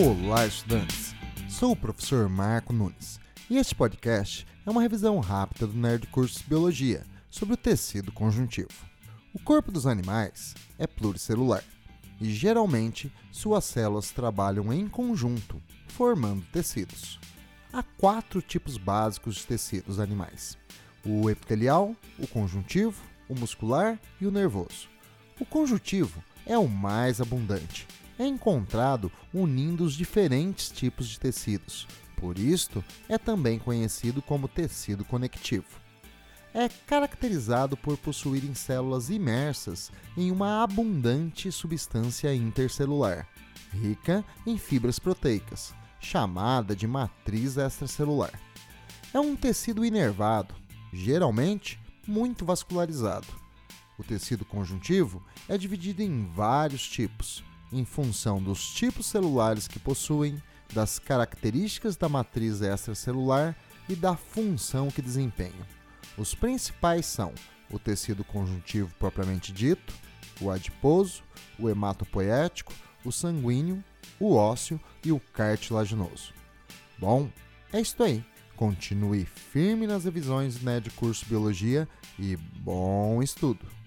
Olá, estudantes! Sou o professor Marco Nunes e este podcast é uma revisão rápida do Nerd Cursos Biologia sobre o tecido conjuntivo. O corpo dos animais é pluricelular e geralmente suas células trabalham em conjunto, formando tecidos. Há quatro tipos básicos de tecidos animais: o epitelial, o conjuntivo, o muscular e o nervoso. O conjuntivo é o mais abundante é encontrado unindo os diferentes tipos de tecidos. Por isto, é também conhecido como tecido conectivo. É caracterizado por possuírem células imersas em uma abundante substância intercelular, rica em fibras proteicas, chamada de matriz extracelular. É um tecido inervado, geralmente muito vascularizado. O tecido conjuntivo é dividido em vários tipos, em função dos tipos celulares que possuem, das características da matriz extracelular e da função que desempenham. Os principais são o tecido conjuntivo propriamente dito, o adiposo, o hematopoético, o sanguíneo, o ósseo e o cartilaginoso. Bom, é isso aí. Continue firme nas revisões né, de curso Biologia e bom estudo!